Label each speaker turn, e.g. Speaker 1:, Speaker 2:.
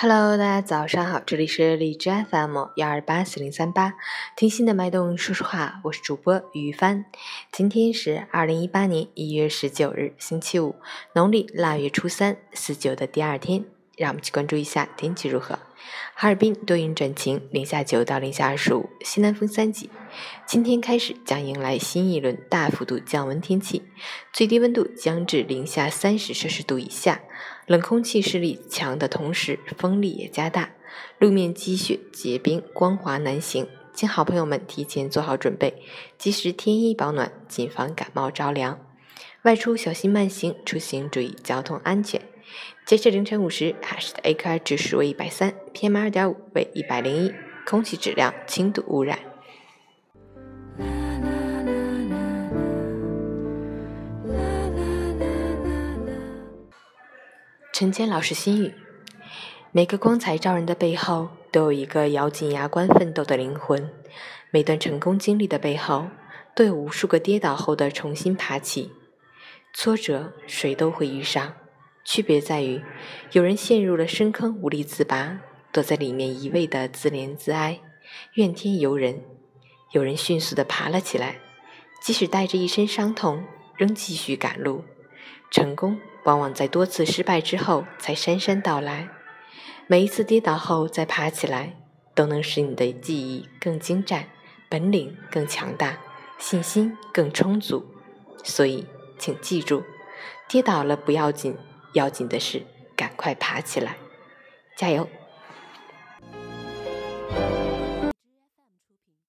Speaker 1: Hello，大家早上好，这里是荔枝 FM 幺二八四零三八，听心的脉动说说话，我是主播于帆。今天是二零一八年一月十九日，星期五，农历腊月初三，四九的第二天。让我们去关注一下天气如何。哈尔滨多云转晴，零下九到零下二十五，西南风三级。今天开始将迎来新一轮大幅度降温天气，最低温度将至零下三十摄氏度以下。冷空气势力强的同时，风力也加大，路面积雪结冰，光滑难行。请好朋友们提前做好准备，及时添衣保暖，谨防感冒着凉。外出小心慢行，出行注意交通安全。截至凌晨五时，海市的 AQI 指数为一百三，PM 二点五为一百零一，空气质量轻度污染。陈坚老师心语：每个光彩照人的背后，都有一个咬紧牙关奋斗的灵魂；每段成功经历的背后，都有无数个跌倒后的重新爬起。挫折谁都会遇上，区别在于，有人陷入了深坑无力自拔，躲在里面一味的自怜自哀、怨天尤人；有人迅速的爬了起来，即使带着一身伤痛，仍继续赶路。成功往往在多次失败之后才姗姗到来，每一次跌倒后再爬起来，都能使你的记忆更精湛，本领更强大，信心更充足。所以，请记住，跌倒了不要紧，要紧的是赶快爬起来，加油！